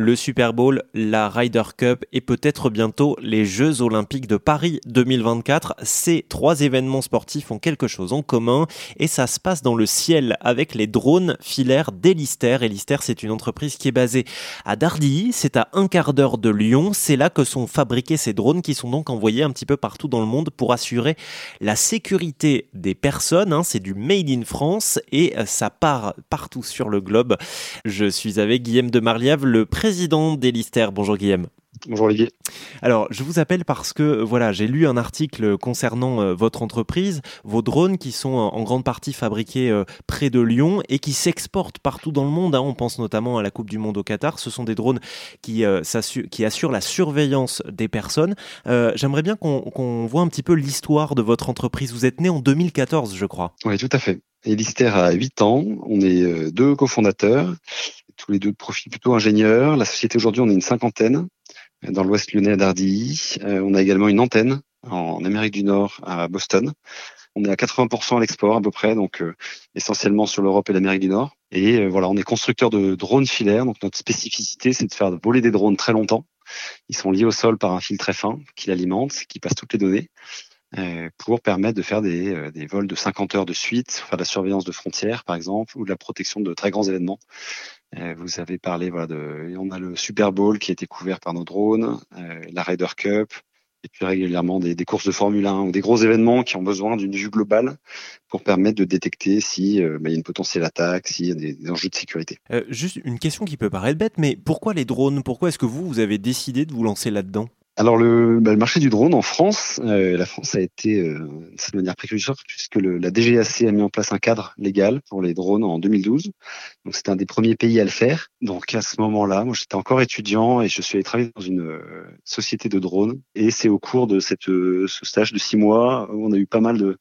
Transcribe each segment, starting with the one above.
le Super Bowl, la Ryder Cup et peut-être bientôt les Jeux Olympiques de Paris 2024. Ces trois événements sportifs ont quelque chose en commun et ça se passe dans le ciel avec les drones filaires d'Elister. Elister, c'est une entreprise qui est basée à Dardilly, c'est à un quart d'heure de Lyon. C'est là que sont fabriqués ces drones qui sont donc envoyés un petit peu partout dans le monde pour assurer la sécurité des personnes. Hein. C'est du Made in France et ça part partout sur le globe. Je suis avec Guillaume de Marliave, le président d'Elister. Bonjour Guillaume. Bonjour Olivier. Alors, je vous appelle parce que voilà, j'ai lu un article concernant euh, votre entreprise, vos drones qui sont en grande partie fabriqués euh, près de Lyon et qui s'exportent partout dans le monde. Hein. On pense notamment à la Coupe du Monde au Qatar. Ce sont des drones qui, euh, qui assurent la surveillance des personnes. J'aimerais bien qu'on voit un petit peu l'histoire de votre entreprise. Vous êtes né en 2014, je crois. Oui, tout à fait. Elister a 8 ans. On est deux cofondateurs tous les deux de profil plutôt ingénieurs. La société aujourd'hui, on est une cinquantaine dans l'ouest lyonnais à Dardilly. Euh, on a également une antenne en Amérique du Nord à Boston. On est à 80% à l'export à peu près, donc euh, essentiellement sur l'Europe et l'Amérique du Nord. Et euh, voilà, on est constructeur de drones filaires. Donc notre spécificité, c'est de faire voler des drones très longtemps. Ils sont liés au sol par un fil très fin qui l'alimente, qui passe toutes les données pour permettre de faire des, des, vols de 50 heures de suite, faire de la surveillance de frontières par exemple, ou de la protection de très grands événements. Euh, vous avez parlé voilà, de, on a le Super Bowl qui a été couvert par nos drones, euh, la Ryder Cup, et puis régulièrement des, des, courses de Formule 1 ou des gros événements qui ont besoin d'une vue globale pour permettre de détecter si euh, bah, y a une potentielle attaque, s'il y a des, des, enjeux de sécurité. Euh, juste une question qui peut paraître bête, mais pourquoi les drones? Pourquoi est-ce que vous, vous avez décidé de vous lancer là-dedans? Alors le, bah, le, marché du drone en France, euh, la France a été euh, de manière précurseur puisque le, la DGAC a mis en place un cadre légal pour les drones en 2012. Donc c'était un des premiers pays à le faire. Donc à ce moment-là, moi j'étais encore étudiant et je suis allé travailler dans une euh, société de drones. Et c'est au cours de cette, euh, ce stage de six mois où on a eu pas mal de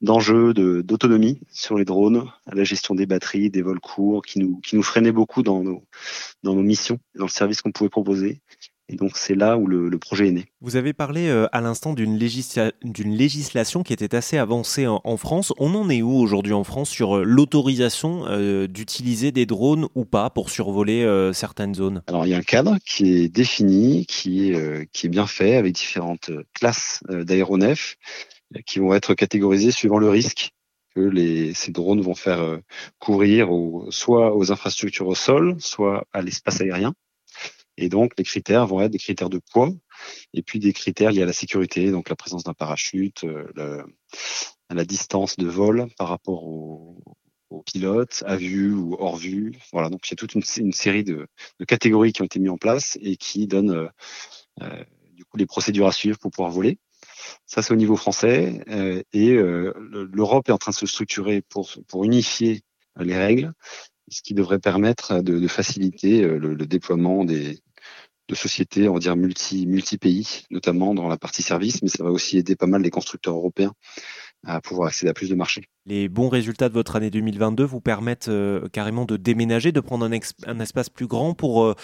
d'enjeux d'autonomie sur les drones, la gestion des batteries, des vols courts, qui nous, qui nous freinaient beaucoup dans nos, dans nos missions, dans le service qu'on pouvait proposer. Et donc c'est là où le, projet est né. Vous avez parlé euh, à l'instant d'une législation qui était assez avancée en, France. On en est où aujourd'hui en France sur euh, l'autorisation euh, d'utiliser des drones ou pas pour survoler certaines zones? Alors il y a un cadre qui est défini, qui est, qui est bien fait avec différentes classes d'aéronefs qui vont être catégorisées suivant le risque que les, ces drones vont faire courir soit aux infrastructures au sol, soit à l'espace aérien. Et donc, les critères vont être des critères de poids et puis des critères liés à la sécurité, donc la présence d'un parachute, euh, la distance de vol par rapport au, au, pilote, à vue ou hors vue. Voilà, donc il y a toute une, série de, catégories qui ont été mises en place et qui donnent euh, euh, du coup les procédures à suivre pour pouvoir voler. Ça, c'est au niveau français. Euh, et l'Europe est en train de se structurer pour, unifier les règles, ce qui devrait permettre de, faciliter le, déploiement des, de sociétés, on va dire multi, multi-pays, notamment dans la partie service, mais ça va aussi aider pas mal les constructeurs européens à pouvoir accéder à plus de marchés. Les bons résultats de votre année 2022 vous permettent euh, carrément de déménager, de prendre un, un espace plus grand pour euh,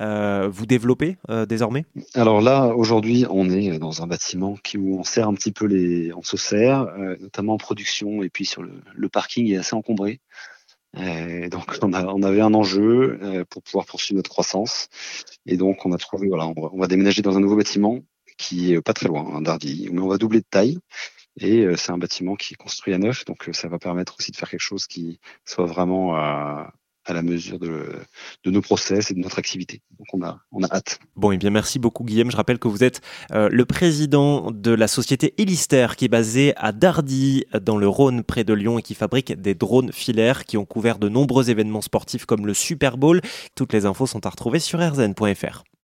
euh, vous développer euh, désormais? Alors là, aujourd'hui, on est dans un bâtiment qui, où on sert un petit peu les... On se sert, notamment en production, et puis sur le, le parking est assez encombré. Et donc on, a, on, avait un enjeu euh, pour pouvoir poursuivre notre croissance. Et donc on a trouvé, voilà, on va, déménager dans un nouveau bâtiment qui est pas très loin, hein, d'Ardy, mais on va doubler de taille. Et euh, c'est un bâtiment qui est construit à neuf, donc euh, ça va permettre aussi de faire quelque chose qui soit vraiment à, à la mesure de, de, nos process et de notre activité. Donc on a, on a hâte. Bon, et eh bien merci beaucoup Guillaume. Je rappelle que vous êtes euh, le président de la société Elister qui est basée à Dardy dans le Rhône près de Lyon et qui fabrique des drones filaires qui ont couvert de nombreux événements sportifs comme le Super Bowl. Toutes les infos sont à retrouver sur rzn.fr.